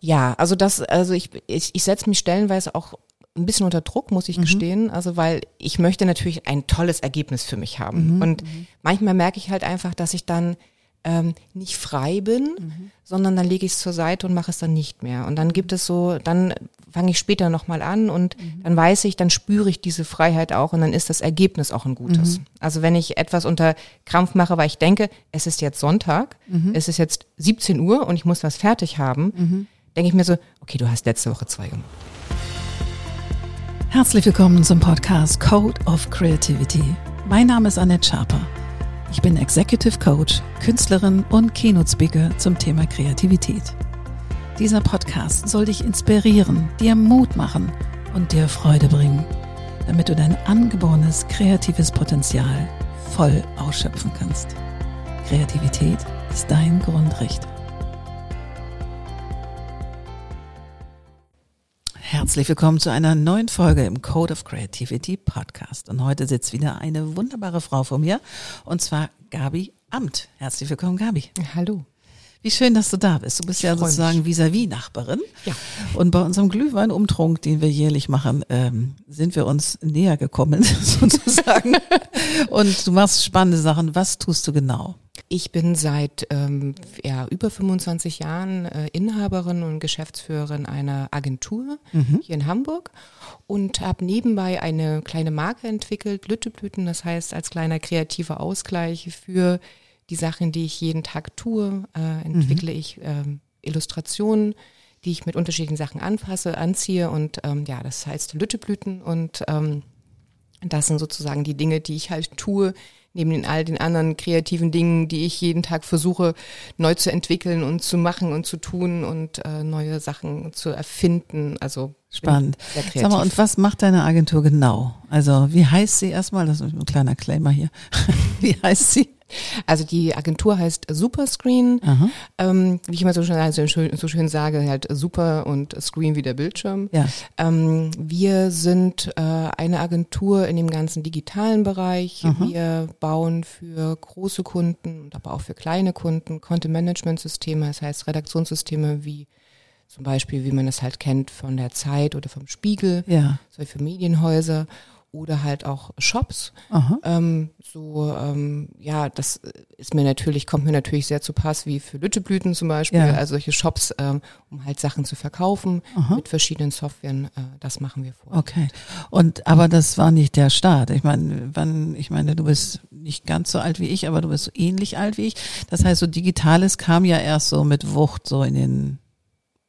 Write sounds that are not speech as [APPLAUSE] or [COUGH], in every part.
Ja, also das, also ich, ich, ich setze mich stellenweise auch ein bisschen unter Druck, muss ich mhm. gestehen. Also weil ich möchte natürlich ein tolles Ergebnis für mich haben. Mhm. Und mhm. manchmal merke ich halt einfach, dass ich dann ähm, nicht frei bin, mhm. sondern dann lege ich es zur Seite und mache es dann nicht mehr. Und dann gibt es so, dann fange ich später nochmal an und mhm. dann weiß ich, dann spüre ich diese Freiheit auch und dann ist das Ergebnis auch ein gutes. Mhm. Also wenn ich etwas unter Krampf mache, weil ich denke, es ist jetzt Sonntag, mhm. es ist jetzt 17 Uhr und ich muss was fertig haben, mhm. Denke ich mir so, okay, du hast letzte Woche zwei gemacht. Herzlich willkommen zum Podcast Code of Creativity. Mein Name ist Annette Schaper. Ich bin Executive Coach, Künstlerin und Keynote Speaker zum Thema Kreativität. Dieser Podcast soll dich inspirieren, dir Mut machen und dir Freude bringen, damit du dein angeborenes kreatives Potenzial voll ausschöpfen kannst. Kreativität ist dein Grundrecht. Herzlich willkommen zu einer neuen Folge im Code of Creativity Podcast. Und heute sitzt wieder eine wunderbare Frau vor mir, und zwar Gabi Amt. Herzlich willkommen, Gabi. Hallo. Wie schön, dass du da bist. Du bist ich ja sozusagen vis-à-vis-Nachbarin. Ja. Und bei unserem Glühweinumtrunk, den wir jährlich machen, ähm, sind wir uns näher gekommen, [LAUGHS] sozusagen. [LAUGHS] Und du machst spannende Sachen. Was tust du genau? Ich bin seit ähm, ja, über 25 Jahren äh, Inhaberin und Geschäftsführerin einer Agentur mhm. hier in Hamburg und habe nebenbei eine kleine Marke entwickelt, Lütteblüten, das heißt als kleiner kreativer Ausgleich für die Sachen, die ich jeden Tag tue, äh, entwickle mhm. ich ähm, Illustrationen, die ich mit unterschiedlichen Sachen anfasse, anziehe und ähm, ja, das heißt Lütteblüten und ähm, das sind sozusagen die Dinge, die ich halt tue, neben den all den anderen kreativen Dingen, die ich jeden Tag versuche neu zu entwickeln und zu machen und zu tun und äh, neue Sachen zu erfinden. Also spannend. Sag mal, und was macht deine Agentur genau? Also wie heißt sie erstmal? Das ist ein kleiner Claimer hier. [LAUGHS] wie heißt sie? Also die Agentur heißt Superscreen. Ähm, wie ich immer so schön, also so schön sage, halt Super und Screen wie der Bildschirm. Ja. Ähm, wir sind äh, eine Agentur in dem ganzen digitalen Bereich. Aha. Wir bauen für große Kunden und aber auch für kleine Kunden Content-Management-Systeme, das heißt Redaktionssysteme wie zum Beispiel, wie man es halt kennt von der Zeit oder vom Spiegel, ja. so für Medienhäuser oder halt auch Shops. Ähm, so, ähm, ja, das ist mir natürlich, kommt mir natürlich sehr zu Pass, wie für Lütteblüten zum Beispiel, ja. also solche Shops, ähm, um halt Sachen zu verkaufen Aha. mit verschiedenen Softwaren, äh, das machen wir vor. Okay. Und aber das war nicht der Start. Ich meine, wann, ich meine, du bist nicht ganz so alt wie ich, aber du bist so ähnlich alt wie ich. Das heißt, so Digitales kam ja erst so mit Wucht so in den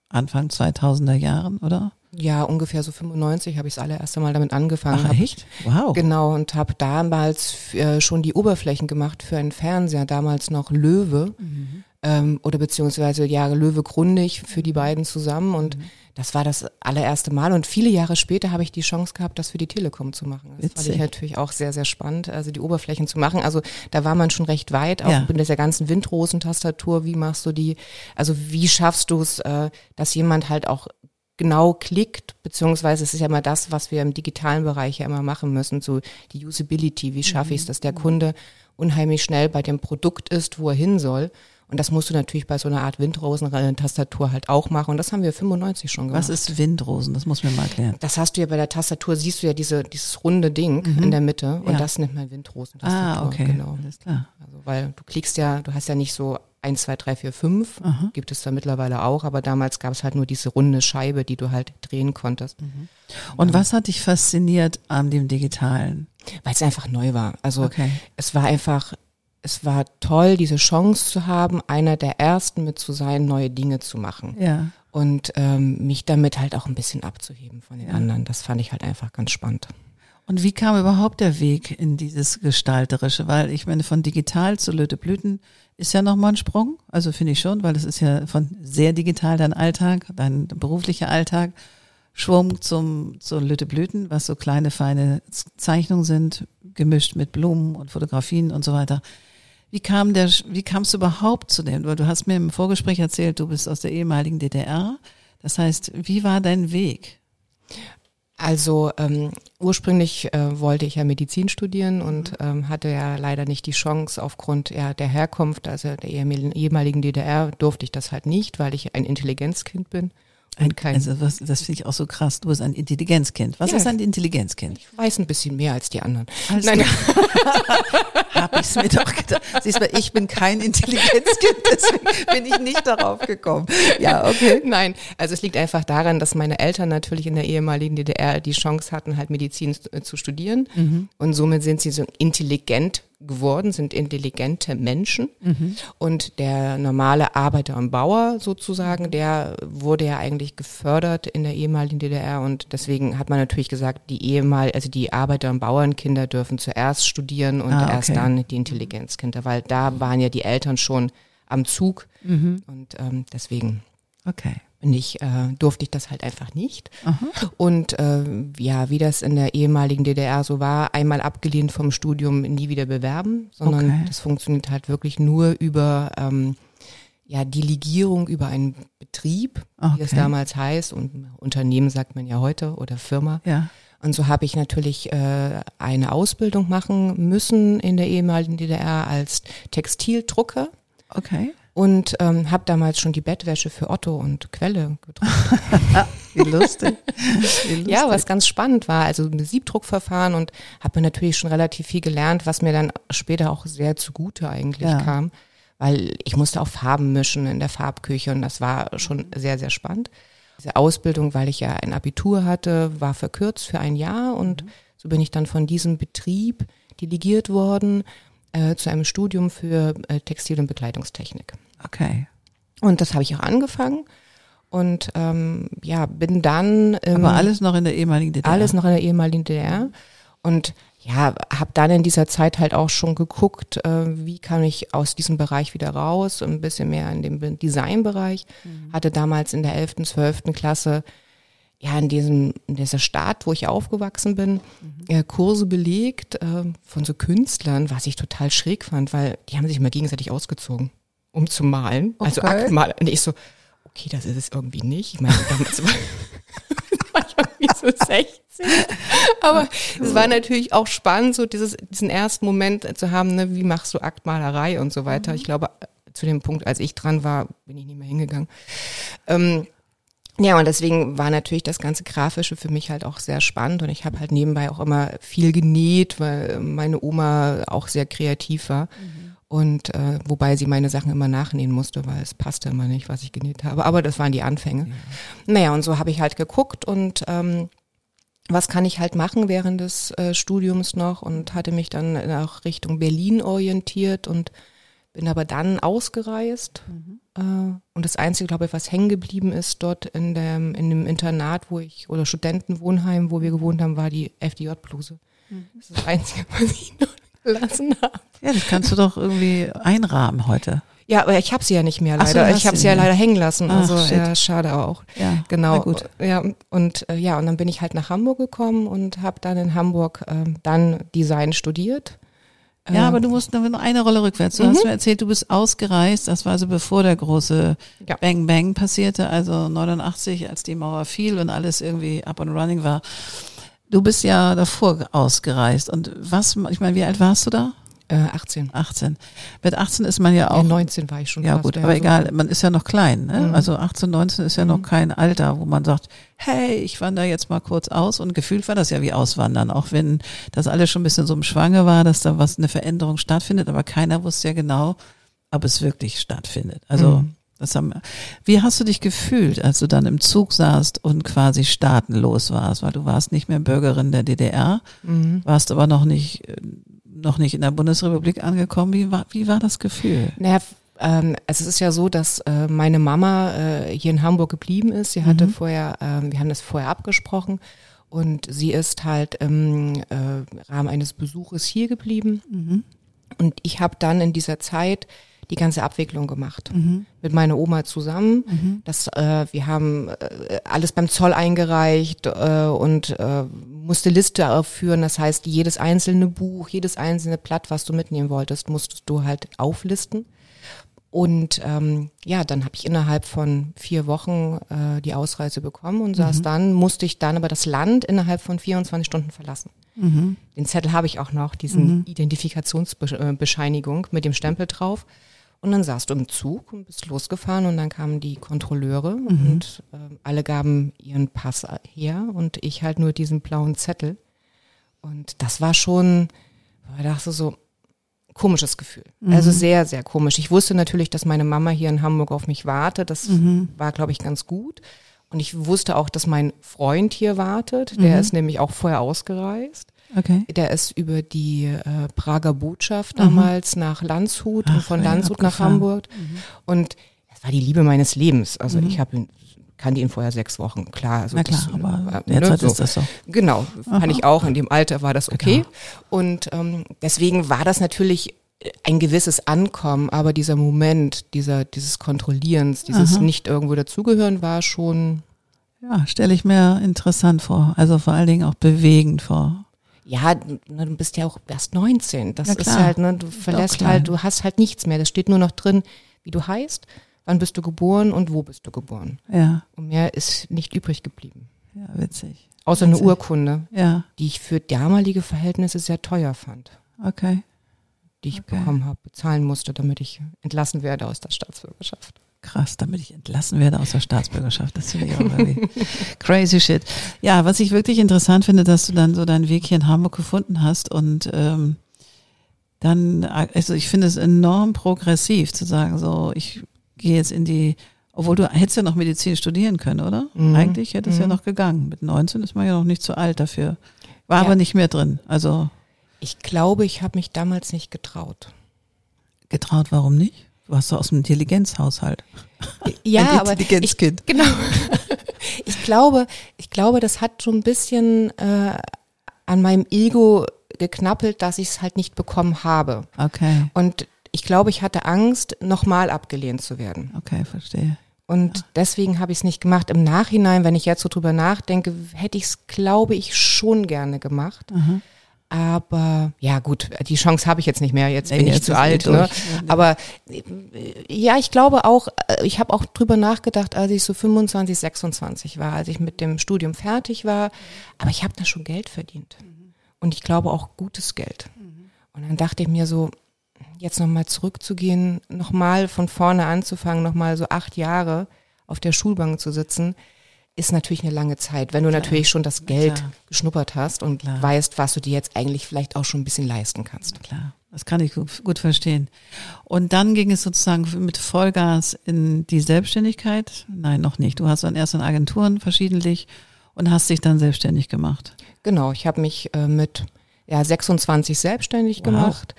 Anfang 2000er Jahren, oder? Ja, ungefähr so 95 habe ich das allererste Mal damit angefangen. Ach, echt? Wow. Genau, und habe damals äh, schon die Oberflächen gemacht für einen Fernseher, damals noch Löwe. Mhm. Ähm, oder beziehungsweise ja, Löwe Grundig für die beiden zusammen. Und mhm. das war das allererste Mal. Und viele Jahre später habe ich die Chance gehabt, das für die Telekom zu machen. Das Witzig. fand ich natürlich auch sehr, sehr spannend, also die Oberflächen zu machen. Also da war man schon recht weit, auch ja. mit dieser ganzen Windrosentastatur. Wie machst du die? Also wie schaffst du es, äh, dass jemand halt auch genau klickt, beziehungsweise es ist ja immer das, was wir im digitalen Bereich ja immer machen müssen, so die Usability, wie schaffe ich es, dass der mhm. Kunde unheimlich schnell bei dem Produkt ist, wo er hin soll. Und das musst du natürlich bei so einer Art Windrosen-Tastatur halt auch machen. Und das haben wir 95 schon gemacht. Was ist Windrosen? Das muss mir mal erklären. Das hast du ja bei der Tastatur, siehst du ja diese, dieses runde Ding mhm. in der Mitte. Und ja. das nennt man Windrosen-Tastatur. Ah, okay. Genau. Alles klar. Also, weil du klickst ja, du hast ja nicht so 1, 2, 3, 4, 5 Aha. gibt es da mittlerweile auch, aber damals gab es halt nur diese runde Scheibe, die du halt drehen konntest. Mhm. Und was hat dich fasziniert an dem Digitalen? Weil es einfach neu war. Also okay. es war einfach, es war toll, diese Chance zu haben, einer der ersten mit zu sein, neue Dinge zu machen. Ja. Und ähm, mich damit halt auch ein bisschen abzuheben von den ja. anderen. Das fand ich halt einfach ganz spannend. Und wie kam überhaupt der Weg in dieses Gestalterische? Weil ich meine, von digital zu Löte Blüten ist ja nochmal ein Sprung. Also finde ich schon, weil es ist ja von sehr digital dein Alltag, dein beruflicher Alltag, Schwung zum, zu Löte Blüten, was so kleine, feine Zeichnungen sind, gemischt mit Blumen und Fotografien und so weiter. Wie kam der, wie kamst du überhaupt zu dem? Weil du hast mir im Vorgespräch erzählt, du bist aus der ehemaligen DDR. Das heißt, wie war dein Weg? Also ähm, ursprünglich äh, wollte ich ja Medizin studieren und Mhm. ähm, hatte ja leider nicht die Chance aufgrund ja, der Herkunft, also der ehemaligen DDR durfte ich das halt nicht, weil ich ein Intelligenzkind bin und kein also was, das finde ich auch so krass. Du bist ein Intelligenzkind. Was Ja. ist ein Intelligenzkind? ich weiß ein bisschen mehr als die anderen. Alles Nein, [LAUGHS] Hab ich's mir doch gedacht. Siehst du, ich bin kein Intelligenzkind, deswegen bin ich nicht darauf gekommen. Ja, okay. Nein, also es liegt einfach daran, dass meine Eltern natürlich in der ehemaligen DDR die Chance hatten, halt Medizin äh, zu studieren. Mhm. Und somit sind sie so intelligent geworden, sind intelligente Menschen. Mhm. Und der normale Arbeiter und Bauer sozusagen, der wurde ja eigentlich gefördert in der ehemaligen DDR. Und deswegen hat man natürlich gesagt, die ehemal, also die Arbeiter- und Bauernkinder dürfen zuerst studieren und Ah, erst okay. dann die Intelligenzkinder, weil da waren ja die Eltern schon am Zug. Mhm. Und ähm, deswegen Okay. bin ich, äh, durfte ich das halt einfach nicht. Aha. Und äh, ja, wie das in der ehemaligen DDR so war, einmal abgelehnt vom Studium nie wieder bewerben, sondern Okay. das funktioniert halt wirklich nur über ähm, ja, Delegierung über einen Betrieb, wie es Okay. damals heißt. Und Unternehmen sagt man ja heute oder Firma. Ja. Und so habe ich natürlich äh, eine Ausbildung machen müssen in der ehemaligen DDR als Textildrucker Okay. und ähm, habe damals schon die Bettwäsche für Otto und Quelle gedruckt. [LAUGHS] Wie lustig. Wie lustig. [LAUGHS] Ja, was ganz spannend war, also ein Siebdruckverfahren und habe mir natürlich schon relativ viel gelernt, was mir dann später auch sehr zugute eigentlich Ja. kam, weil ich musste auch Farben mischen in der Farbküche und das war schon sehr, sehr spannend. Diese Ausbildung, weil ich ja ein Abitur hatte, war verkürzt für ein Jahr und so bin ich dann von diesem Betrieb delegiert worden äh, zu einem Studium für äh, Textil- und Bekleidungstechnik. Okay. Und das habe ich auch angefangen und ähm, ja, bin dann ähm, Aber alles noch in der ehemaligen DDR. alles noch in der ehemaligen DDR. Und ja, habe dann in dieser Zeit halt auch schon geguckt, äh, wie kann ich aus diesem Bereich wieder raus, ein bisschen mehr in dem Designbereich. Hatte damals in der 11., 12. Klasse ja in diesem in dieser Stadt, wo ich aufgewachsen bin, äh, Kurse belegt äh, von so Künstlern, was ich total schräg fand, weil die haben sich immer gegenseitig ausgezogen, um zu malen. Also Okay. Aktmal. Und ich so, okay, das ist es irgendwie nicht. Ich meine, damals war, [LAUGHS] war ich [LAUGHS] irgendwie so 16. Aber es war natürlich auch spannend, so dieses, diesen ersten Moment zu haben, ne, wie machst du Aktmalerei und so weiter. Ich glaube, zu dem Punkt, als ich dran war, bin ich nicht mehr hingegangen. Ähm, ja, und deswegen war natürlich das ganze Grafische für mich halt auch sehr spannend und ich habe halt nebenbei auch immer viel genäht, weil meine Oma auch sehr kreativ war. Und äh, wobei sie meine Sachen immer nachnähen musste, weil es passte immer nicht, was ich genäht habe. Aber das waren die Anfänge. Naja, und so habe ich halt geguckt und ähm, was kann ich halt machen während des äh, Studiums noch und hatte mich dann auch Richtung Berlin orientiert und bin aber dann ausgereist. Äh, und das Einzige, glaube ich, was hängen geblieben ist dort in dem, in dem Internat, wo ich, oder Studentenwohnheim, wo wir gewohnt haben, war die FDJ-Bluse. Das ist das Einzige, [LAUGHS] was ich noch gelassen habe. Ja, das kannst du doch irgendwie einrahmen heute. Ja, aber ich habe sie ja nicht mehr so, leider. hast ich habe sie ja leider hängen lassen. Ach, Also shit. ja, schade auch. Ja, Genau. na gut. Ja, und äh, ja, und dann bin ich halt nach Hamburg gekommen und habe dann in Hamburg ähm, dann Design studiert. Ja, Ähm, aber du musst noch eine Rolle rückwärts. Du Mhm. hast mir erzählt, du bist ausgereist. Das war also bevor der große Ja. Bang Bang passierte, also 89, als die Mauer fiel und alles irgendwie up and running war. Du bist ja davor ausgereist. Und was, ich meine, wie alt warst du da? äh, 18. 18. Mit 18 ist man ja Auch auch. 19 war ich schon. Ja fast, gut, aber so. egal, man ist ja noch klein. Ne? Mhm. Also 18, 19 ist ja noch kein Alter, wo man sagt, hey, ich wandere jetzt mal kurz aus. Und gefühlt war das ja wie Auswandern, auch wenn das alles schon ein bisschen so im Schwange war, dass da was, eine Veränderung stattfindet. Aber keiner wusste ja genau, ob es wirklich stattfindet. Also Mhm. Das haben, wie hast du dich gefühlt, als du dann im Zug saßt und quasi staatenlos warst? Weil du warst nicht mehr Bürgerin der DDR, Mhm. warst aber noch nicht, noch nicht in der Bundesrepublik angekommen. Wie war, wie war das Gefühl? Naja, ähm, also es ist ja so, dass äh, meine Mama äh, hier in Hamburg geblieben ist. Sie hatte Mhm. vorher, ähm, wir haben das vorher abgesprochen und sie ist halt im äh, Rahmen eines Besuches hier geblieben. Mhm. Und ich habe dann in dieser Zeit die ganze Abwicklung gemacht Mhm. mit meiner Oma zusammen. Mhm. Das, äh, wir haben äh, alles beim Zoll eingereicht äh, und äh, musste Liste aufführen. Das heißt, jedes einzelne Buch, jedes einzelne Blatt, was du mitnehmen wolltest, musstest du halt auflisten. Und ähm, ja, dann habe ich innerhalb von vier Wochen äh, die Ausreise bekommen und saß dann, musste ich dann aber das Land innerhalb von 24 Stunden verlassen. Den Zettel habe ich auch noch, diesen Identifikationsbescheinigung mit dem Stempel drauf. Und dann saßt du im Zug und bist losgefahren und dann kamen die Kontrolleure und äh, alle gaben ihren Pass her und ich halt nur diesen blauen Zettel. Und das war schon, ich dachte so, komisches Gefühl. Also sehr, sehr komisch. Ich wusste natürlich, dass meine Mama hier in Hamburg auf mich wartet. Das war, glaube ich, ganz gut. Und ich wusste auch, dass mein Freund hier wartet. Der ist nämlich auch vorher ausgereist. Okay. Der ist über die äh, Prager Botschaft damals nach Landshut und von Landshut nach. Hamburg. Und das war die Liebe meines Lebens. Also ich habe ihn, kannte ihn vorher sechs Wochen, klar. Also Na klar, das, aber äh, derzeit ist das so. Genau, fand ich auch. In dem Alter war das okay. Genau. Und ähm, deswegen war das natürlich ein gewisses Ankommen, aber dieser Moment, dieser, dieses Kontrollierens, dieses nicht irgendwo dazugehören, war schon, Ja, stelle ich mir interessant vor. Also vor allen Dingen auch bewegend vor. Ja, du bist ja auch erst 19. Das ist halt, ne, du verlässt halt, du hast halt nichts mehr. Das steht nur noch drin, wie du heißt, wann bist du geboren und wo bist du geboren. Ja, Und mehr ist nicht übrig geblieben. ja, witzig. Außer eine Witzig. Urkunde, Ja, die ich für damalige Verhältnisse sehr teuer fand. okay. die ich Okay. bekommen habe, bezahlen musste, damit ich entlassen werde aus der Staatsbürgerschaft. Krass, damit ich entlassen werde aus der Staatsbürgerschaft. Das finde ich auch irgendwie [LAUGHS] crazy shit. Ja, was ich wirklich interessant finde, dass du dann so deinen Weg hier in Hamburg gefunden hast und ähm, dann, also ich finde es enorm progressiv zu sagen, so ich gehe jetzt in die, obwohl du hättest ja noch Medizin studieren können, oder? Mhm. Eigentlich hätte es ja Mhm. noch gegangen. Mit 19 ist man ja noch nicht zu alt dafür. War Ja. aber nicht mehr drin. Also Ich glaube, ich habe mich damals nicht getraut. getraut, warum nicht? Du hast doch aus dem Intelligenzhaushalt. Ja, Ein aber ich, Intelligenzkind. genau. [LAUGHS] ich glaube, ich glaube, das hat schon ein bisschen äh, an meinem Ego geknappelt, dass ich es halt nicht bekommen habe. Okay, Und ich glaube, ich hatte Angst, nochmal abgelehnt zu werden. okay, verstehe. Und deswegen habe ich es nicht gemacht. Im Nachhinein, wenn ich jetzt so drüber nachdenke, hätte ich es, glaube ich, schon gerne gemacht. Mhm. Aber ja gut, die Chance habe ich jetzt nicht mehr. Jetzt Nee, bin ich jetzt zu alt. Ne? Aber äh, ja, ich glaube auch, äh, ich habe auch drüber nachgedacht, als ich so 25, 26 war, als ich mit dem Studium fertig war. Aber ich habe da schon Geld verdient. Und ich glaube auch gutes Geld. Und dann dachte ich mir so, jetzt nochmal zurückzugehen, nochmal von vorne anzufangen, nochmal so acht Jahre auf der Schulbank zu sitzen, ist natürlich eine lange Zeit, wenn du natürlich schon das Geld Klar. geschnuppert hast und Klar. weißt, was du dir jetzt eigentlich vielleicht auch schon ein bisschen leisten kannst. Klar, das kann ich gut, gut verstehen. Und dann ging es sozusagen mit Vollgas in die Selbstständigkeit? Nein, noch nicht. Du hast dann erst in Agenturen verschiedentlich und hast dich dann selbstständig gemacht. Genau, ich habe mich äh, mit ja, 26 selbstständig Wow. gemacht,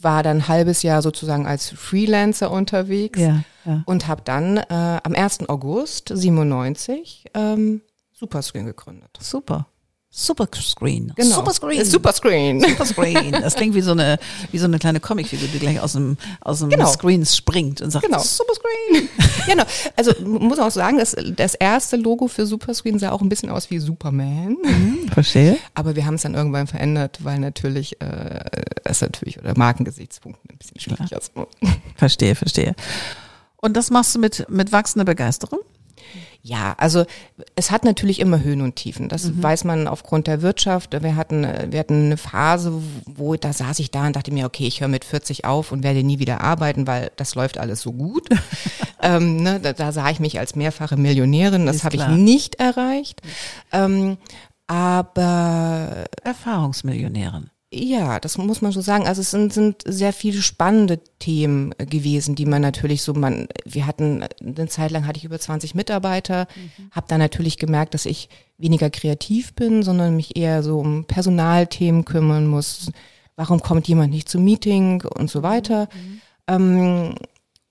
war dann ein halbes Jahr sozusagen als Freelancer unterwegs Ja, ja. und habe dann äh, am 1. August 97 ähm, Superscreen gegründet. Super. Super Screen. Genau. Super Screen. Äh, Superscreen. Super Screen. [LAUGHS] Das klingt wie so eine, wie so eine kleine Comicfigur, die gleich aus dem, aus dem Genau. Screen springt und sagt, Genau. Superscreen. [LAUGHS] genau. Also muss auch sagen, das, das erste Logo für Superscreen sah auch ein bisschen aus wie Superman. Verstehe. Aber wir haben es dann irgendwann verändert, weil natürlich äh, es natürlich oder Markengesichtspunkten ein bisschen schwierig ist. Verstehe, verstehe. Und das machst du mit, mit wachsender Begeisterung? Ja, also es hat natürlich immer Höhen und Tiefen. Das weiß man aufgrund der Wirtschaft. Wir hatten, äh, wir hatten eine Phase, wo da saß ich da und dachte mir, okay, ich höre mit 40 auf und werde nie wieder arbeiten, weil das läuft alles so gut. [LAUGHS] ähm, ne, da, da sah ich mich als mehrfache Millionärin. Das habe ich nicht erreicht. Ähm, aber Erfahrungsmillionärin. Ja, das muss man so sagen. Also es sind, sind sehr viele spannende Themen gewesen, die man natürlich so, man, wir hatten, eine Zeit lang hatte ich über 20 Mitarbeiter, habe dann natürlich gemerkt, dass ich weniger kreativ bin, sondern mich eher so um Personalthemen kümmern muss. Warum kommt jemand nicht zum Meeting und so weiter. Ähm,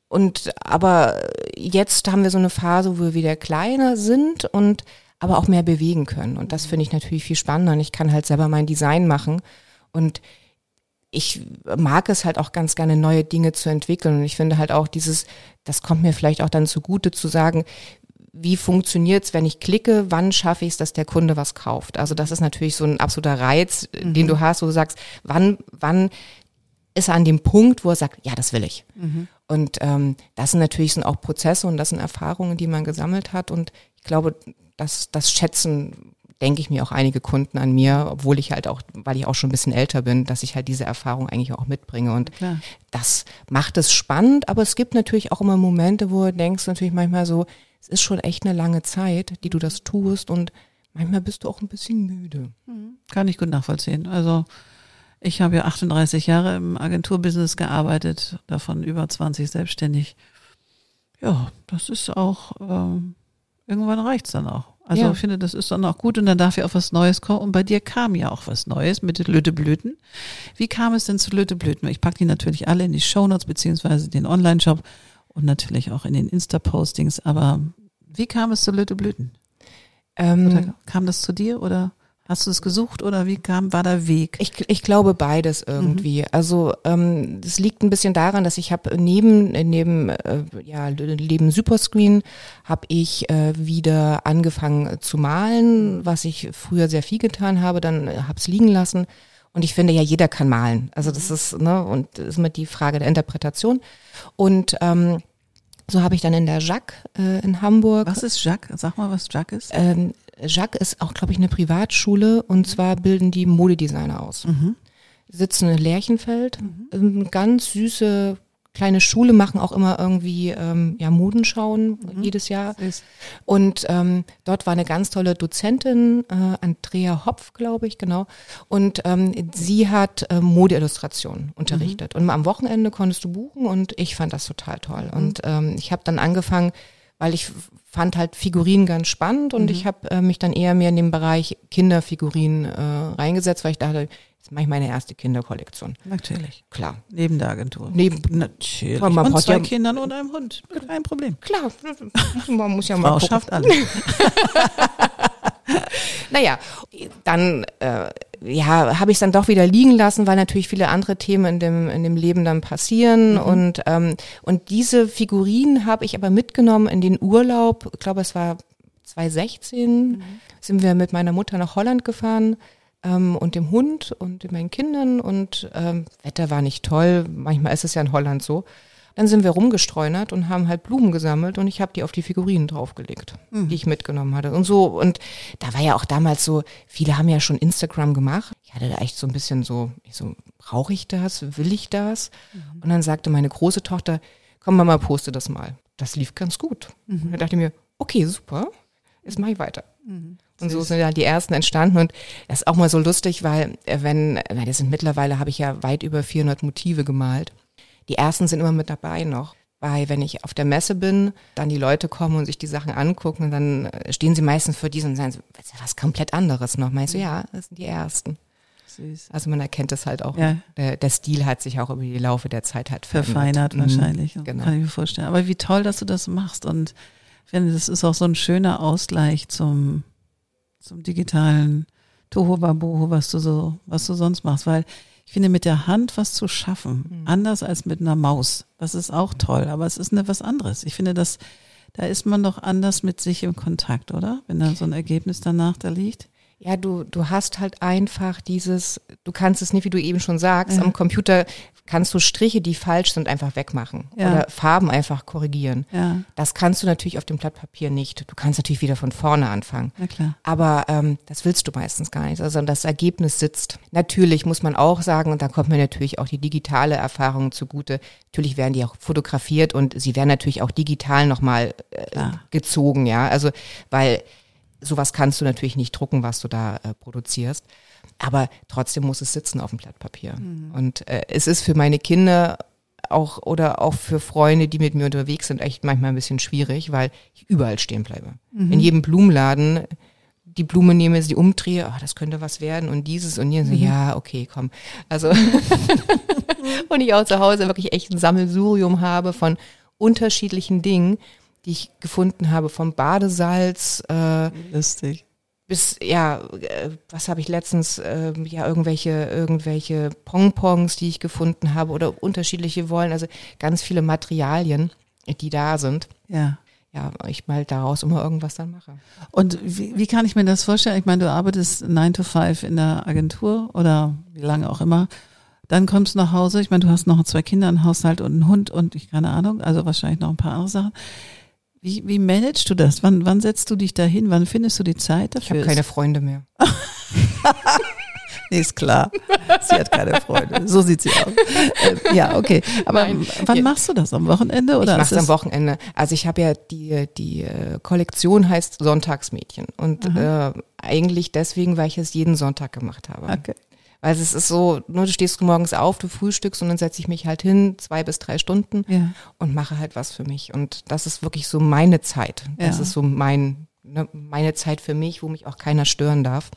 und aber jetzt haben wir so eine Phase, wo wir wieder kleiner sind und aber auch mehr bewegen können. Und das finde ich natürlich viel spannender. Und ich kann halt selber mein Design machen. Und ich mag es halt auch ganz gerne, neue Dinge zu entwickeln. Und ich finde halt auch dieses, das kommt mir vielleicht auch dann zugute zu sagen, wie funktioniert's, wenn ich klicke, wann schaffe ich es, dass der Kunde was kauft? Also das ist natürlich so ein absoluter Reiz, den du hast, wo du sagst, wann, wann ist er an dem Punkt, wo er sagt, ja, das will ich. Mhm. Und ähm, das sind natürlich sind auch Prozesse und das sind Erfahrungen, die man gesammelt hat. Und ich glaube, das, das schätzen, denke ich mir, auch einige Kunden an mir, obwohl ich halt auch, weil ich auch schon ein bisschen älter bin, dass ich halt diese Erfahrung eigentlich auch mitbringe. Und Klar. das macht es spannend, aber es gibt natürlich auch immer Momente, wo du denkst natürlich manchmal so, es ist schon echt eine lange Zeit, die du das tust und manchmal bist du auch ein bisschen müde. Mhm. Kann ich gut nachvollziehen. Also ich habe ja 38 Jahre im Agenturbusiness gearbeitet, davon über 20 selbstständig. Ja, das ist auch, ähm, irgendwann reicht's dann auch. Also ja. ich finde, das ist dann auch gut und dann darf ja auch was Neues kommen. Und bei dir kam ja auch was Neues mit Lütteblüten. Wie kam es denn zu Lütteblüten? Ich packe die natürlich alle in die Shownotes beziehungsweise den Online-Shop und natürlich auch in den Insta-Postings. Aber wie kam es zu Lütteblüten? Ähm, kam das zu dir oder? Hast du es gesucht oder wie kam, war der Weg? Ich, ich glaube beides irgendwie. Mhm. Also ähm, das liegt ein bisschen daran, dass ich habe neben neben äh, ja neben Superscreen habe ich äh, wieder angefangen zu malen, was ich früher sehr viel getan habe, dann äh, habe es liegen lassen und ich finde ja jeder kann malen. Also das mhm. ist ne und das ist immer die Frage der Interpretation und ähm, so habe ich dann in der Jacques äh, in Hamburg. Was ist Jacques? Sag mal, was Jacques ist. Ähm, Jacques ist auch, glaube ich, eine Privatschule und zwar bilden die Modedesigner aus. Mhm. Sitzen in Lerchenfeld, mhm. ganz süße kleine Schule, machen auch immer irgendwie ähm, ja, Modenschauen mhm. jedes Jahr. Und ähm, dort war eine ganz tolle Dozentin, äh, Andrea Hopf, glaube ich, genau. Und ähm, sie hat äh, Modeillustration unterrichtet. Mhm. Und am Wochenende konntest du buchen und ich fand das total toll. Mhm. Und ähm, ich habe dann angefangen, weil ich fand halt Figurinen ganz spannend und mhm. ich habe äh, mich dann eher mehr in den Bereich Kinderfigurinen äh, reingesetzt, weil ich dachte, das mache ich meine erste Kinderkollektion. Natürlich. Klar. Neben der Agentur. Neben, natürlich. Man und zwei ja, Kindern und einem Hund. Kein Problem. Klar. Man muss ja mal Frau gucken. schafft alles. [LAUGHS] naja, dann äh, ja, habe ich es dann doch wieder liegen lassen, weil natürlich viele andere Themen in dem, in dem Leben dann passieren. Mhm. Und, ähm, und diese Figurinen habe ich aber mitgenommen in den Urlaub. Ich glaube, es war 2016, mhm. sind wir mit meiner Mutter nach Holland gefahren ähm, und dem Hund und meinen Kindern. Und ähm, Wetter war nicht toll. Manchmal ist es ja in Holland so. Dann sind wir rumgestreunert und haben halt Blumen gesammelt und ich habe die auf die Figurinen draufgelegt, mhm. die ich mitgenommen hatte. Und so, und da war ja auch damals so, viele haben ja schon Instagram gemacht. Ich hatte da echt so ein bisschen so, so, brauche ich das? Will ich das? Mhm. Und dann sagte meine große Tochter, komm Mama, poste das mal. Das lief ganz gut. Mhm. Und da dachte ich mir, okay, super, jetzt mache ich weiter. Mhm. Und so sind ja die ersten entstanden und das ist auch mal so lustig, weil äh, wenn, na, das sind mittlerweile habe ich ja weit über 400 Motive gemalt die ersten sind immer mit dabei noch. Weil wenn ich auf der Messe bin, dann die Leute kommen und sich die Sachen angucken, dann äh, stehen sie meistens vor diesen und sagen, das ist ja was komplett anderes noch. Meinst du, ja, das sind die ersten. Süß. Also man erkennt es halt auch. Ja. Der, der, Stil hat sich auch über die Laufe der Zeit halt verfeinert. Verfeinert mhm. wahrscheinlich. Genau. Kann ich mir vorstellen. Aber wie toll, dass du das machst. Und ich finde, das ist auch so ein schöner Ausgleich zum, zum digitalen Tohuwabohu, was du so, was du sonst machst. Weil ich finde, mit der Hand was zu schaffen, mhm. anders als mit einer Maus, das ist auch toll, aber es ist eine, was anderes. Ich finde, das, da ist man doch anders mit sich im Kontakt, oder? Wenn da so ein Ergebnis danach da liegt. Ja, du, du hast halt einfach dieses, du kannst es nicht, wie du eben schon sagst, ja. am Computer kannst du Striche, die falsch sind, einfach wegmachen ja. oder Farben einfach korrigieren. Ja. Das kannst du natürlich auf dem Blatt Papier nicht. Du kannst natürlich wieder von vorne anfangen. Na klar. Aber ähm, das willst du meistens gar nicht. Also das Ergebnis sitzt. Natürlich muss man auch sagen, und da kommt mir natürlich auch die digitale Erfahrung zugute. Natürlich werden die auch fotografiert und sie werden natürlich auch digital nochmal äh, gezogen, ja. Also weil sowas kannst du natürlich nicht drucken, was du da äh, produzierst. Aber trotzdem muss es sitzen auf dem Blatt Papier. Mhm. Und äh, es ist für meine Kinder auch oder auch für Freunde, die mit mir unterwegs sind, echt manchmal ein bisschen schwierig, weil ich überall stehen bleibe. Mhm. In jedem Blumenladen die Blume nehme, sie umdrehe, oh, das könnte was werden und dieses und jenes. Mhm. Ja, okay, komm. Also [LAUGHS] [LAUGHS] und ich auch zu Hause wirklich echt ein Sammelsurium habe von unterschiedlichen Dingen, die ich gefunden habe, vom Badesalz. Äh, Lustig bis ja, äh, was habe ich letztens äh, ja irgendwelche irgendwelche Pongpongs, die ich gefunden habe oder unterschiedliche Wollen, also ganz viele Materialien, die da sind. Ja. Ja, ich mal daraus immer irgendwas dann mache. Und wie, wie kann ich mir das vorstellen? Ich meine, du arbeitest 9 to 5 in der Agentur oder wie lange auch immer dann kommst du nach Hause. Ich meine, du hast noch zwei Kinder, einen Haushalt und einen Hund und ich keine Ahnung, also wahrscheinlich noch ein paar andere Sachen. Wie, wie managst du das? Wann, wann setzt du dich dahin? Wann findest du die Zeit dafür? Ich habe keine Freunde mehr. [LAUGHS] nee, ist klar. Sie hat keine Freunde. So sieht sie aus. Äh, ja, okay. Aber Nein. wann machst du das? Am Wochenende oder? Ich mache es am Wochenende. Also ich habe ja die die äh, Kollektion heißt Sonntagsmädchen und äh, eigentlich deswegen, weil ich es jeden Sonntag gemacht habe. Okay. Weil es ist so, nur du stehst morgens auf, du frühstückst und dann setze ich mich halt hin, zwei bis drei Stunden ja. und mache halt was für mich. Und das ist wirklich so meine Zeit. Das ja. ist so mein, ne, meine Zeit für mich, wo mich auch keiner stören darf.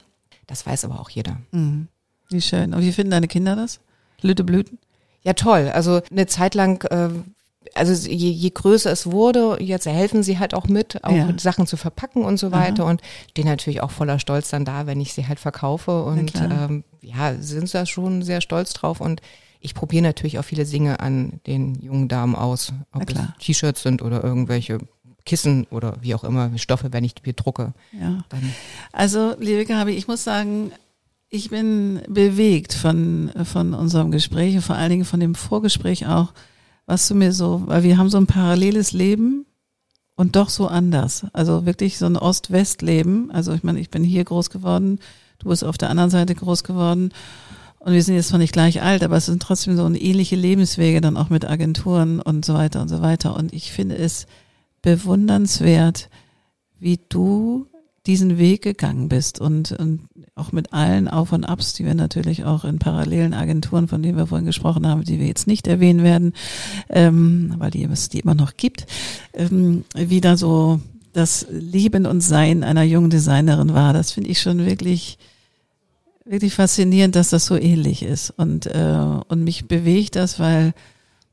Das weiß aber auch jeder. Mhm. Wie schön. Und wie finden deine Kinder das? Lütte Blüten? Ja, toll. Also eine Zeit lang äh, also je, je größer es wurde, jetzt helfen sie halt auch mit, auch ja. mit Sachen zu verpacken und so weiter Aha. und stehen natürlich auch voller Stolz dann da, wenn ich sie halt verkaufe und ähm, ja, sind da schon sehr stolz drauf und ich probiere natürlich auch viele Dinge an den jungen Damen aus, ob es T-Shirts sind oder irgendwelche Kissen oder wie auch immer, Stoffe, wenn ich die drucke. Ja. Dann. Also, liebe Gabi, ich muss sagen, ich bin bewegt von, von unserem Gespräch, vor allen Dingen von dem Vorgespräch auch, was du mir so, weil wir haben so ein paralleles Leben und doch so anders. Also wirklich so ein Ost-West-Leben. Also ich meine, ich bin hier groß geworden, du bist auf der anderen Seite groß geworden. Und wir sind jetzt zwar nicht gleich alt, aber es sind trotzdem so ähnliche Lebenswege dann auch mit Agenturen und so weiter und so weiter. Und ich finde es bewundernswert, wie du diesen Weg gegangen bist und, und auch mit allen Auf und Abs, die wir natürlich auch in parallelen Agenturen, von denen wir vorhin gesprochen haben, die wir jetzt nicht erwähnen werden, ähm, weil die es die immer noch gibt, ähm, wieder so das Leben und Sein einer jungen Designerin war. Das finde ich schon wirklich wirklich faszinierend, dass das so ähnlich ist und äh, und mich bewegt das, weil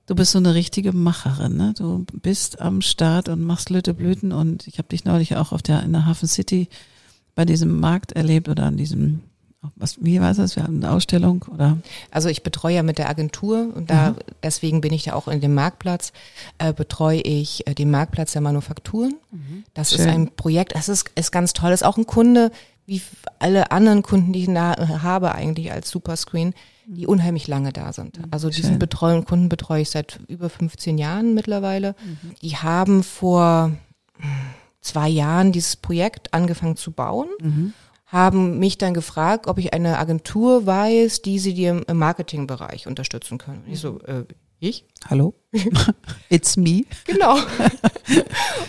Du bist so eine richtige Macherin, ne? Du bist am Start und machst Blüten und ich habe dich neulich auch auf der in der Hafen City bei diesem Markt erlebt oder an diesem was, wie war das? Wir hatten eine Ausstellung oder? Also ich betreue ja mit der Agentur und da mhm. deswegen bin ich da auch in dem Marktplatz äh, betreue ich äh, den Marktplatz der Manufakturen. Mhm. Das Schön. ist ein Projekt, das ist, ist ganz toll. Das ist auch ein Kunde, wie alle anderen Kunden, die ich da habe eigentlich als Superscreen, die unheimlich lange da sind. Mhm. Also diesen Betreuung, Kunden betreue ich seit über 15 Jahren mittlerweile. Mhm. Die haben vor hm, zwei Jahren dieses Projekt angefangen zu bauen. Mhm. haben mich dann gefragt, ob ich eine Agentur weiß, die sie dir im Marketingbereich unterstützen können. Und ich so, äh, ich? Hallo? [LAUGHS] It's me. Genau.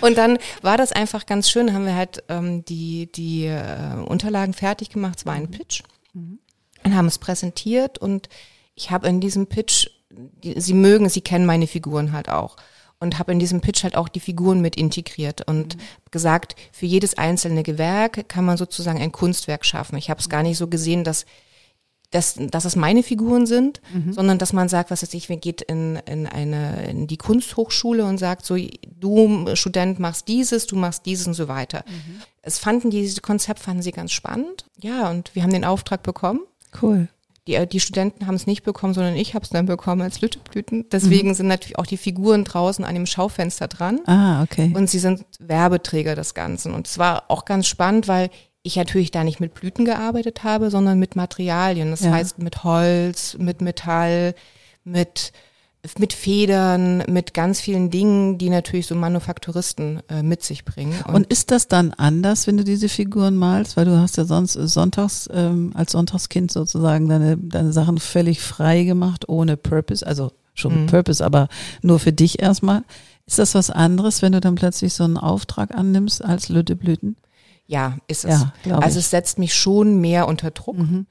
Und dann war das einfach ganz schön, haben wir halt ähm, die, die äh, Unterlagen fertig gemacht, es war ein Pitch. Mhm und haben es präsentiert und ich habe in diesem Pitch, die, sie mögen, sie kennen meine Figuren halt auch und habe in diesem Pitch halt auch die Figuren mit integriert und mhm. gesagt, für jedes einzelne Gewerk kann man sozusagen ein Kunstwerk schaffen. Ich habe es gar nicht so gesehen, dass dass, dass es meine Figuren sind, mhm. sondern dass man sagt, was weiß ich, man geht in, in eine in die Kunsthochschule und sagt so, du Student machst dieses, du machst dieses und so weiter. Mhm. Es fanden dieses Konzept fanden sie ganz spannend, ja, und wir haben den Auftrag bekommen Cool. Die, äh, die Studenten haben es nicht bekommen, sondern ich habe es dann bekommen als Lütteblüten. Deswegen mhm. sind natürlich auch die Figuren draußen an dem Schaufenster dran. Ah, okay. Und sie sind Werbeträger des Ganzen. Und es war auch ganz spannend, weil ich natürlich da nicht mit Blüten gearbeitet habe, sondern mit Materialien. Das ja. heißt mit Holz, mit Metall, mit mit Federn, mit ganz vielen Dingen, die natürlich so Manufakturisten äh, mit sich bringen. Und, und, ist das dann anders, wenn du diese Figuren malst? Weil du hast ja sonst sonntags, ähm, als Sonntagskind sozusagen deine, deine Sachen völlig frei gemacht, ohne Purpose, also schon mhm. Purpose, aber nur für dich erstmal. Ist das was anderes, wenn du dann plötzlich so einen Auftrag annimmst als Lütteblüten? Ja, ist es. Ja, also es setzt mich schon mehr unter Druck. Mhm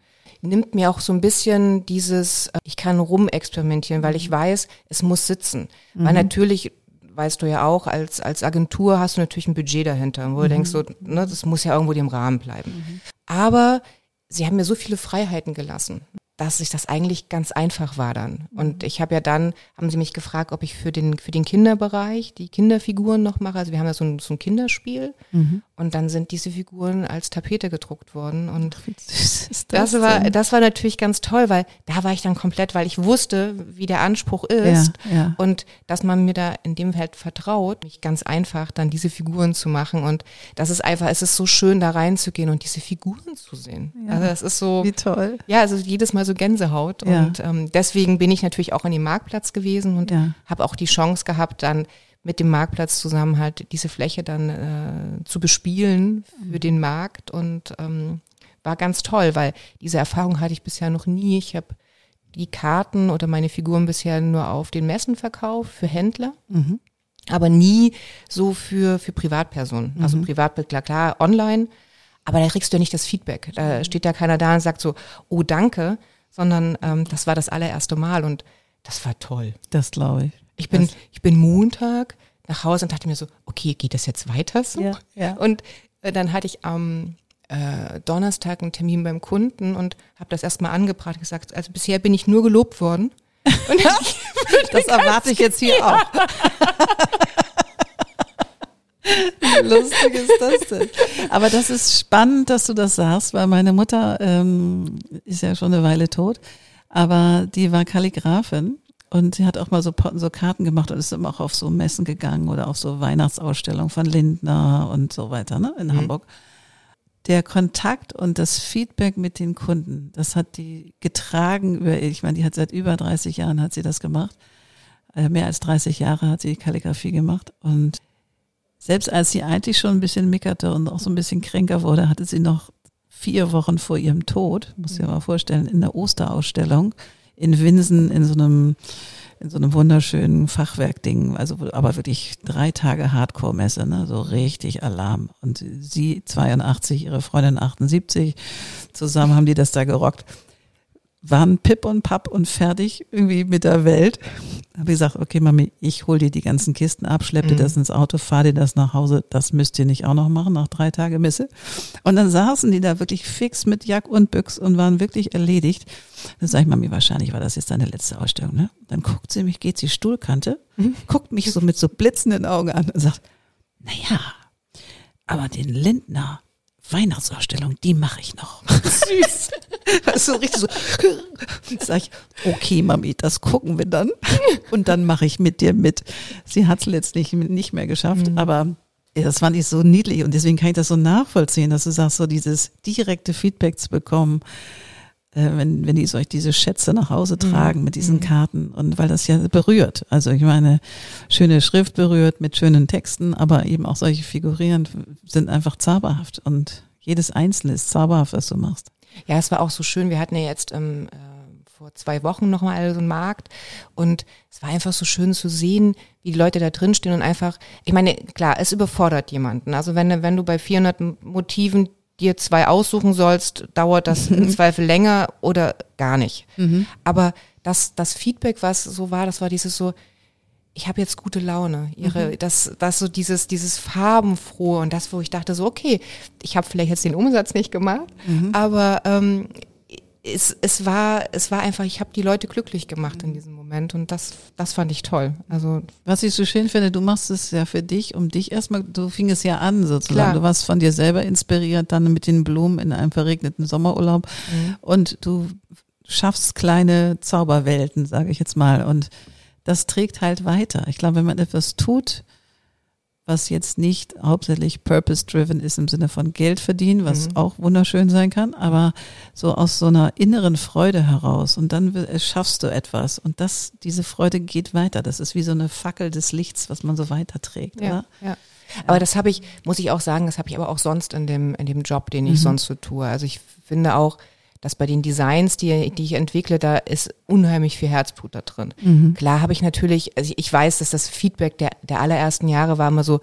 nimmt mir auch so ein bisschen dieses, äh, ich kann rumexperimentieren, weil ich mhm. weiß, es muss sitzen. Mhm. Weil natürlich weißt du ja auch, als, als Agentur hast du natürlich ein Budget dahinter, wo mhm. du denkst, so, ne, das muss ja irgendwo im Rahmen bleiben. Mhm. Aber sie haben mir so viele Freiheiten gelassen, dass sich das eigentlich ganz einfach war dann. Und mhm. ich habe ja dann, haben sie mich gefragt, ob ich für den, für den Kinderbereich die Kinderfiguren noch mache. Also wir haben ja so ein, so ein Kinderspiel. Mhm. Und dann sind diese Figuren als Tapete gedruckt worden. Und ist das, das war, das war natürlich ganz toll, weil da war ich dann komplett, weil ich wusste, wie der Anspruch ist. Ja, ja. Und dass man mir da in dem Feld vertraut, mich ganz einfach dann diese Figuren zu machen. Und das ist einfach, es ist so schön, da reinzugehen und diese Figuren zu sehen. Ja. Also das ist so. Wie toll. Ja, also jedes Mal so Gänsehaut. Und ähm, deswegen bin ich natürlich auch an dem Marktplatz gewesen und habe auch die Chance gehabt, dann mit dem Marktplatz zusammen halt diese Fläche dann äh, zu bespielen für den Markt und ähm, war ganz toll, weil diese Erfahrung hatte ich bisher noch nie. Ich habe die Karten oder meine Figuren bisher nur auf den Messen verkauft für Händler Mhm. aber nie so für, für Privatpersonen. Also Privat, klar, klar, online, aber da kriegst du ja nicht das Feedback. Da steht ja keiner da und sagt so, oh danke, sondern ähm, das war das allererste Mal und das war toll. Das glaube ich. Ich bin, ich bin Montag nach Hause und dachte mir so, okay, geht das jetzt weiter so? Ja, ja. Und äh, dann hatte ich am äh, Donnerstag einen Termin beim Kunden und habe das erstmal angebracht und gesagt, also bisher bin ich nur gelobt worden. [LAUGHS] Und Das erwarte ich jetzt hier auch. Wie [LAUGHS] lustig ist das denn? Aber das ist spannend, dass du das sagst, weil meine Mutter ähm, ist ja schon eine Weile tot, aber die war Kalligrafin und sie hat auch mal so, so Karten gemacht und ist immer auch auf so Messen gegangen oder auf so Weihnachtsausstellungen von Lindner und so weiter ne, in Hamburg. Der Kontakt und das Feedback mit den Kunden, das hat die getragen über, ich meine, die hat seit über 30 Jahren hat sie das gemacht. Äh, Mehr als 30 Jahre hat sie Kalligrafie gemacht und selbst als sie eigentlich schon ein bisschen mickerte und auch so ein bisschen kränker wurde, hatte sie noch vier Wochen vor ihrem Tod, muss ich dir mal vorstellen, in der Osterausstellung in Winsen in so einem in so einem wunderschönen Fachwerkding, also aber wirklich drei Tage Hardcore-Messe, ne, so richtig Alarm. Und sie 82, ihre Freundin 78, zusammen haben die das da gerockt. Waren Pip und Papp und fertig irgendwie mit der Welt. Habe ich gesagt, okay, Mami, ich hol dir die ganzen Kisten ab, schlepp dir das ins Auto, fahr dir das nach Hause. Das müsst ihr nicht auch noch machen nach drei Tage Messe. Und dann saßen die da wirklich fix mit Jack und Büchs und waren wirklich erledigt. Dann sage ich, Mami, wahrscheinlich war das jetzt deine letzte Ausstellung, ne? Dann guckt sie mich, geht sie Stuhlkante, guckt mich so mit so blitzenden Augen an und sagt, naja, aber den Lindner Weihnachtsausstellung, die mache ich noch. [LAUGHS] Süß. so richtig so. Sag ich, okay, Mami, das gucken wir dann. Und dann mache ich mit dir mit. Sie hat es letztlich nicht mehr geschafft, aber ja, das fand ich so niedlich und deswegen kann ich das so nachvollziehen, dass du sagst, so dieses direkte Feedback zu bekommen, wenn, wenn die euch diese Schätze nach Hause tragen mit diesen Karten und weil das ja berührt. Also ich meine, schöne Schrift berührt mit schönen Texten, aber eben auch solche Figurieren sind einfach zauberhaft und jedes Einzelne ist zauberhaft, was du machst. Ja, es war auch so schön. Wir hatten ja jetzt ähm, äh, vor zwei Wochen nochmal so einen Markt und es war einfach so schön zu sehen, wie die Leute da drin stehen und einfach, ich meine, klar, es überfordert jemanden. Also wenn, wenn du bei 400 Motiven dir zwei aussuchen sollst, dauert das im [LAUGHS] Zweifel länger oder gar nicht. Aber das, das Feedback, was so war, das war dieses so, ich habe jetzt gute Laune. Ihre, das, das so dieses, dieses farbenfrohe und das, wo ich dachte so, okay, ich habe vielleicht jetzt den Umsatz nicht gemacht, aber ähm, es, es war, es war einfach, ich habe die Leute glücklich gemacht in diesem Moment und das, das fand ich toll. Also Was ich so schön finde, du machst es ja für dich, um dich erstmal, du fing es ja an sozusagen. Klar. Du warst von dir selber inspiriert, dann mit den Blumen in einem verregneten Sommerurlaub und du schaffst kleine Zauberwelten, sage ich jetzt mal. Und das trägt halt weiter. Ich glaube, wenn man etwas tut, was jetzt nicht hauptsächlich purpose-driven ist im Sinne von Geld verdienen, was auch wunderschön sein kann, aber so aus so einer inneren Freude heraus und dann will- schaffst du etwas und das, diese Freude geht weiter. Das ist wie so eine Fackel des Lichts, was man so weiterträgt, oder? ja. Aber das habe ich, muss ich auch sagen, das habe ich aber auch sonst in dem, in dem Job, den ich sonst so tue. Also ich finde auch, dass bei den Designs, die, die ich entwickle, da ist unheimlich viel Herzblut da drin. Klar habe ich natürlich, also ich- ich weiß, dass das Feedback der, der allerersten Jahre war immer so,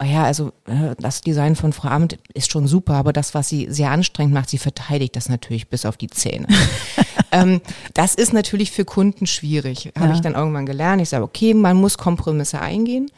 oh ja, also äh, das Design von Frau Amt ist schon super, aber das, was sie sehr anstrengend macht, sie verteidigt das natürlich bis auf die Zähne. [LAUGHS] ähm, das ist natürlich für Kunden schwierig, habe Ja. ich dann irgendwann gelernt. Ich sage, okay, man muss Kompromisse eingehen,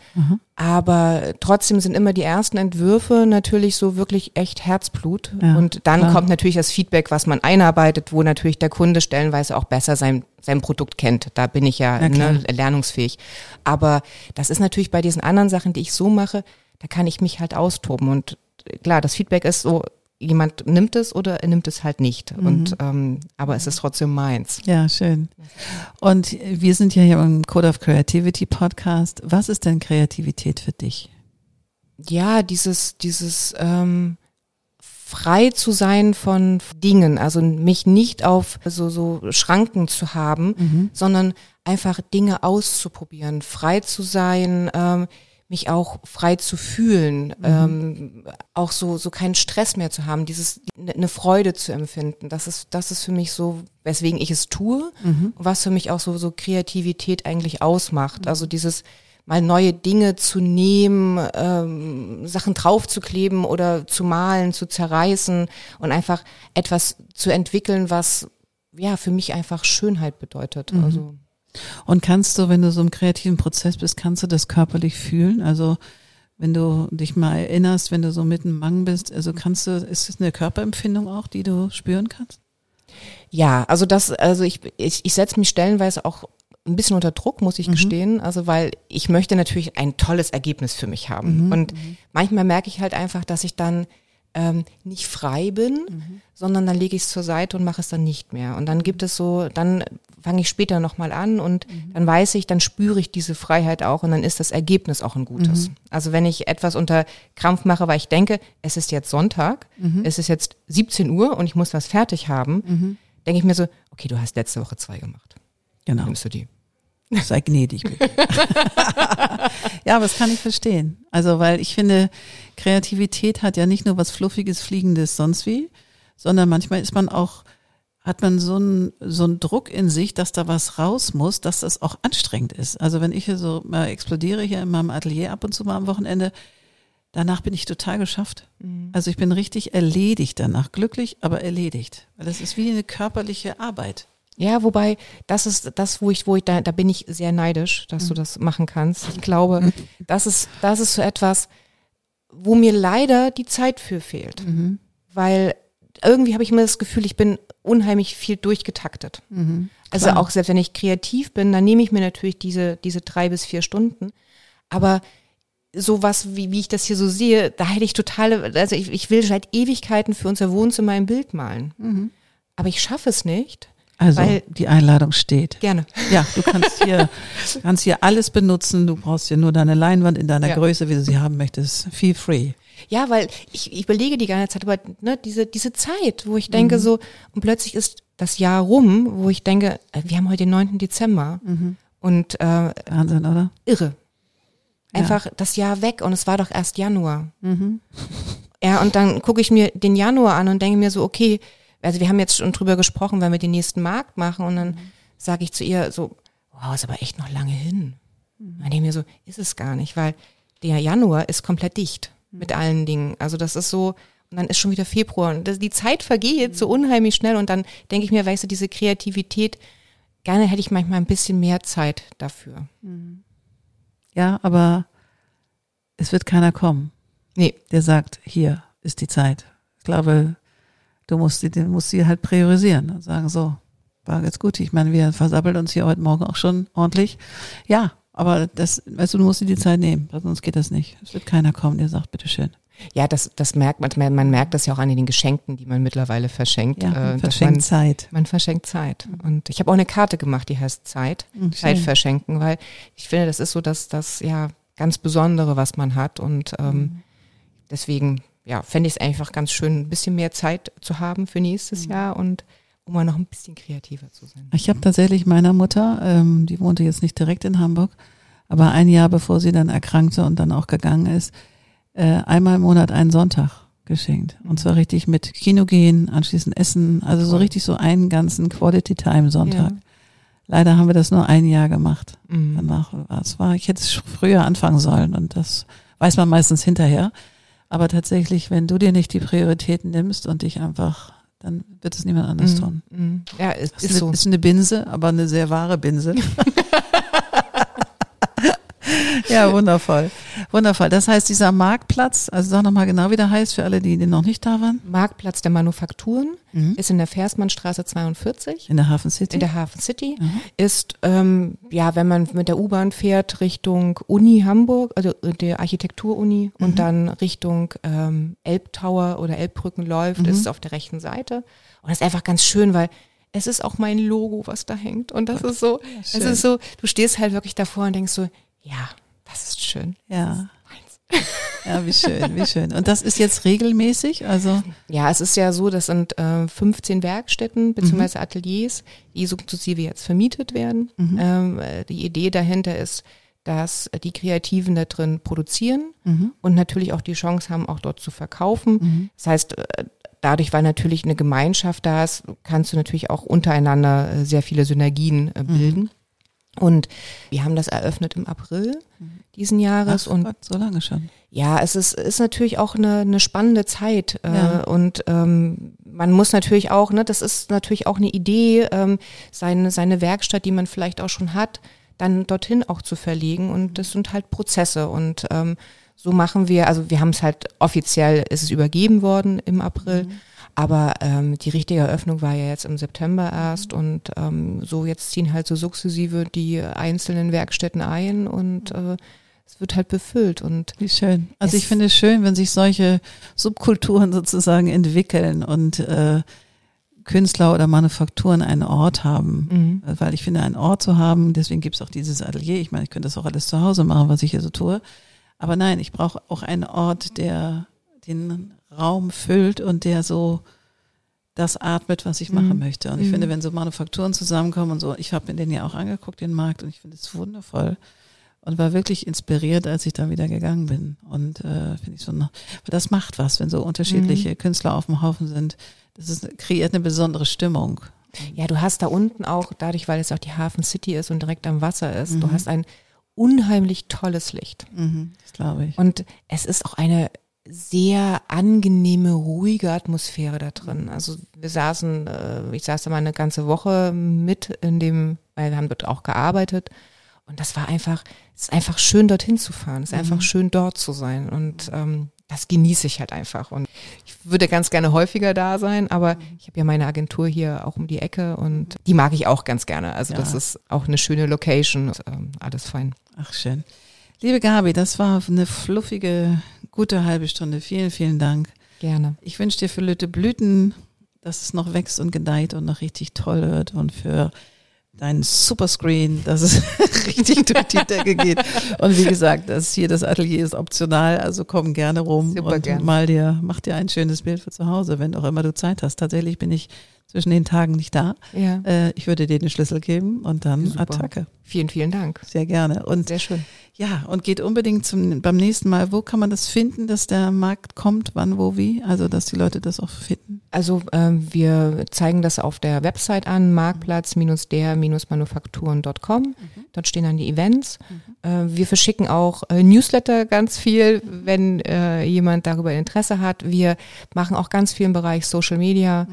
aber trotzdem sind immer die ersten Entwürfe natürlich so wirklich echt Herzblut. Ja, und dann klar. kommt natürlich das Feedback, was man einarbeitet, wo natürlich der Kunde stellenweise auch besser sein, sein Produkt kennt. Da bin ich ja ne, lernungsfähig. Aber das ist natürlich bei diesen anderen Sachen, die ich so mache, da kann ich mich halt austoben. Und klar, das Feedback ist so, jemand nimmt es oder er nimmt es halt nicht. Mhm. Und ähm, aber es ist trotzdem meins. Ja, schön. Und wir sind ja hier im Code of Creativity Podcast. Was ist denn Kreativität für dich? Ja, dieses, dieses ähm, frei zu sein von Dingen, also mich nicht auf so, so Schranken zu haben, Mhm. sondern einfach Dinge auszuprobieren, frei zu sein, ähm, mich auch frei zu fühlen, ähm, auch so, so keinen Stress mehr zu haben, dieses, eine Freude zu empfinden. Das ist, das ist für mich so, weswegen ich es tue und was für mich auch so, so Kreativität eigentlich ausmacht. Also dieses, mal neue Dinge zu nehmen, ähm, Sachen draufzukleben oder zu malen, zu zerreißen und einfach etwas zu entwickeln, was ja für mich einfach Schönheit bedeutet. Also Und kannst du, wenn du so im kreativen Prozess bist, kannst du das körperlich fühlen? Also wenn du dich mal erinnerst, wenn du so mitten im Mang bist, also kannst du, ist es eine Körperempfindung auch, die du spüren kannst? ja, also das, also ich, ich, ich setze mich stellenweise auch ein bisschen unter Druck, muss ich gestehen. Also weil ich möchte natürlich ein tolles Ergebnis für mich haben. Und manchmal merke ich halt einfach, dass ich dann ähm, nicht frei bin, sondern dann lege ich es zur Seite und mache es dann nicht mehr. Und dann gibt es so, dann fange ich später nochmal an und dann weiß ich, dann spüre ich diese Freiheit auch und dann ist das Ergebnis auch ein gutes. Also wenn ich etwas unter Krampf mache, weil ich denke, es ist jetzt Sonntag, es ist jetzt 17 Uhr und ich muss was fertig haben, denke ich mir so, okay, du hast letzte Woche zwei gemacht. Genau. Nimmst du die? Sei gnädig, bitte. [LAUGHS] ja, aber das kann ich verstehen. Also, weil ich finde, Kreativität hat ja nicht nur was Fluffiges, Fliegendes, sonst wie, sondern manchmal ist man auch, hat man so einen, so einen Druck in sich, dass da was raus muss, dass das auch anstrengend ist. Also, wenn ich hier so mal explodiere hier in meinem Atelier ab und zu mal am Wochenende, danach bin ich total geschafft. Also, ich bin richtig erledigt danach. Glücklich, aber erledigt. Weil das ist wie eine körperliche Arbeit. Ja, wobei, das ist das, wo ich, wo ich, da, da bin ich sehr neidisch, dass du das machen kannst. Ich glaube, das ist, das ist so etwas, wo mir leider die Zeit für fehlt. Weil irgendwie habe ich immer das Gefühl, ich bin unheimlich viel durchgetaktet. Also Klar. auch selbst wenn ich kreativ bin, dann nehme ich mir natürlich diese, diese drei bis vier Stunden. Aber sowas, wie, wie ich das hier so sehe, da hätte ich totale, also ich, ich will seit Ewigkeiten für unser Wohnzimmer ein Bild malen. Aber ich schaffe es nicht. Also, Weil- die Einladung steht. Gerne. Ja, du kannst hier, [LAUGHS] kannst hier alles benutzen. Du brauchst hier nur deine Leinwand in deiner Ja. Größe, wie du sie haben möchtest. Feel free. Ja, weil ich, ich überlege die ganze Zeit, aber ne, diese, diese Zeit, wo ich denke so, und plötzlich ist das Jahr rum, wo ich denke, äh, wir haben heute den 9. Dezember und äh, Wahnsinn, oder? irre. Einfach das Jahr weg und es war doch erst Januar. Ja, und dann gucke ich mir den Januar an und denke mir so, okay, also wir haben jetzt schon drüber gesprochen, wenn wir den nächsten Markt machen und dann sage ich zu ihr so, wow, ist aber echt noch lange hin. Dann denke ich mir so, ist es gar nicht, weil der Januar ist komplett dicht mit allen Dingen. Also das ist so, und dann ist schon wieder Februar und das, die Zeit vergeht so unheimlich schnell und dann denke ich mir, weißt du, diese Kreativität, gerne hätte ich manchmal ein bisschen mehr Zeit dafür. Ja, aber es wird keiner kommen, Nee, der sagt, hier ist die Zeit. Ich glaube, du musst sie, du musst sie halt priorisieren und sagen, so, war jetzt gut. Ich meine, wir versabbeln uns hier heute Morgen auch schon ordentlich. Ja, aber das, weißt du, du musst dir die Zeit nehmen, sonst geht das nicht. Es wird keiner kommen, der sagt, bitteschön. Ja, das, das merkt man, man merkt das ja auch an den Geschenken, die man mittlerweile verschenkt. Ja, äh, man dass verschenkt man, Zeit. man verschenkt Zeit. Und ich habe auch eine Karte gemacht, die heißt Zeit. Mhm, Zeit verschenken, weil ich finde, das ist so das, das ja ganz Besondere, was man hat. Und ähm, Mhm. deswegen, ja, fände ich es einfach ganz schön, ein bisschen mehr Zeit zu haben für Mhm. nächstes Jahr und um mal noch ein bisschen kreativer zu sein. Ich habe tatsächlich meiner Mutter, ähm, die wohnte jetzt nicht direkt in Hamburg, aber ein Jahr bevor sie dann erkrankte und dann auch gegangen ist, äh, einmal im Monat einen Sonntag geschenkt. Und zwar richtig mit Kino gehen, anschließend essen, also so richtig so einen ganzen Quality Time Sonntag. Ja. Leider haben wir das nur ein Jahr gemacht. Mhm. Danach war es war, ich hätte es früher anfangen sollen und das weiß man meistens hinterher. Aber tatsächlich, wenn du dir nicht die Prioritäten nimmst und dich einfach, dann wird es niemand anders tun. Mhm. Ja, es Das ist ist, so. ist eine Binse, aber eine sehr wahre Binse. [LAUGHS] ja, wundervoll. Wundervoll. Das heißt, dieser Marktplatz, also sag nochmal genau, wie der heißt für alle, die, noch nicht da waren. Marktplatz der Manufakturen Mhm. ist in der Versmannstraße 42. In der Hafen City. in der Hafen City ist, ähm, ja, wenn man mit der U-Bahn fährt Richtung Uni Hamburg, also der Architekturuni und dann Richtung ähm, Elbtower oder Elbbrücken läuft, ist es auf der rechten Seite. Und das ist einfach ganz schön, weil es ist auch mein Logo, was da hängt. Und das ist so, es schön. ist so, du stehst halt wirklich davor und denkst so, ja, das ist schön. ja. Ja, wie schön, wie schön. Und das ist jetzt regelmäßig, also Ja, es ist ja so, das sind äh, 15 Werkstätten bzw. Ateliers, die sukzessive jetzt vermietet werden. Ähm, äh, die Idee dahinter ist, dass die Kreativen da drin produzieren und natürlich auch die Chance haben, auch dort zu verkaufen. Das heißt, äh, dadurch, weil natürlich eine Gemeinschaft da ist, kannst du natürlich auch untereinander äh, sehr viele Synergien äh, bilden. Und wir haben das eröffnet im April diesen Jahres ach und Gott, so lange schon. ja, es ist, ist natürlich auch eine, eine spannende Zeit. Äh, Ja. Und ähm, man muss natürlich auch, ne, das ist natürlich auch eine Idee, ähm, seine, seine Werkstatt, die man vielleicht auch schon hat, dann dorthin auch zu verlegen. Und das sind halt Prozesse. Und ähm, so machen wir, also wir haben es halt offiziell, ist es übergeben worden im April. Aber ähm, die richtige Eröffnung war ja jetzt im September erst und ähm, so jetzt ziehen halt so sukzessive die einzelnen Werkstätten ein und äh, es wird halt befüllt und Wie schön. Also ich finde es schön, wenn sich solche Subkulturen sozusagen entwickeln und äh, Künstler oder Manufakturen einen Ort haben. Äh, Weil ich finde, einen Ort zu haben, deswegen gibt es auch dieses Atelier. Ich meine, ich könnte das auch alles zu Hause machen, was ich hier so tue. Aber nein, ich brauche auch einen Ort, der den Raum füllt und der so das atmet, was ich machen möchte. Und ich finde, wenn so Manufakturen zusammenkommen und so, ich habe mir den ja auch angeguckt, den Markt, und ich finde es wundervoll und war wirklich inspiriert, als ich da wieder gegangen bin. Und äh, finde ich so, das macht was, wenn so unterschiedliche Künstler auf dem Haufen sind. Das ist, kreiert eine besondere Stimmung. Ja, du hast da unten auch, dadurch, weil es auch die Hafen City ist und direkt am Wasser ist, du hast ein unheimlich tolles Licht. Mhm, das glaube ich. Und es ist auch eine sehr angenehme, ruhige Atmosphäre da drin. Also wir saßen, äh, ich saß da mal eine ganze Woche mit in dem, weil wir haben dort auch gearbeitet. Und das war einfach, es ist einfach schön dorthin zu fahren. Es ist einfach schön dort zu sein. Und ähm, das genieße ich halt einfach. Und ich würde ganz gerne häufiger da sein, aber ich habe ja meine Agentur hier auch um die Ecke und die mag ich auch ganz gerne. Also das Ja. ist auch eine schöne Location. Und, ähm, alles fein. Ach, schön. Liebe Gabi, das war eine fluffige, gute halbe Stunde. Vielen, vielen Dank. Gerne. Ich wünsche dir für Lütte Blüten, dass es noch wächst und gedeiht und noch richtig toll wird und für deinen Superscreen, dass es [LAUGHS] richtig durch die Decke geht. Und wie gesagt, das hier das Atelier ist optional, also komm gerne rum Super und gerne. mal dir, mach dir ein schönes Bild für zu Hause, wenn auch immer du Zeit hast. Tatsächlich bin ich zwischen den Tagen nicht da. Ja. Äh, ich würde dir den Schlüssel geben und dann Super. Attacke. Vielen, vielen Dank. Sehr gerne. Und Sehr schön. ja, und geht unbedingt zum, beim nächsten Mal. Wo kann man das finden, dass der Markt kommt? Wann, wo, wie? Also, dass die Leute das auch finden. Also ähm, wir zeigen das auf der Website an, marktplatz-der-manufakturen.com. Dort stehen dann die Events. Äh, wir verschicken auch äh, Newsletter ganz viel, wenn äh, jemand darüber Interesse hat. Wir machen auch ganz viel im Bereich Social Media.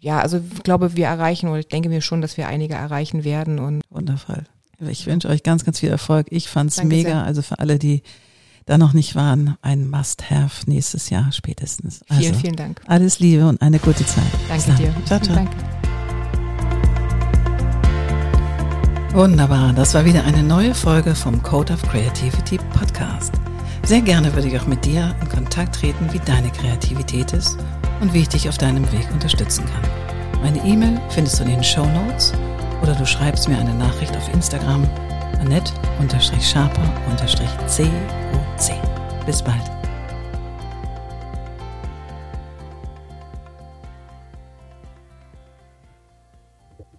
Ja, also ich glaube, wir erreichen, oder ich denke mir schon, dass wir einige erreichen werden. Und Wundervoll. Ich wünsche euch ganz, ganz viel Erfolg. Ich fand's Danke mega. sehr. Also für alle, die da noch nicht waren, ein Must-Have nächstes Jahr spätestens. Also, vielen, vielen Dank. Alles Liebe und eine gute Zeit. Danke dir. Ciao, ciao. Danke. Wunderbar, das war wieder eine neue Folge vom Code of Creativity Podcast. Sehr gerne würde ich auch mit dir in Kontakt treten, wie deine Kreativität ist und wie ich dich auf deinem Weg unterstützen kann. Meine E-Mail findest du in den Show Notes oder du schreibst mir eine Nachricht auf Instagram annette-sharper-coc. Bis bald.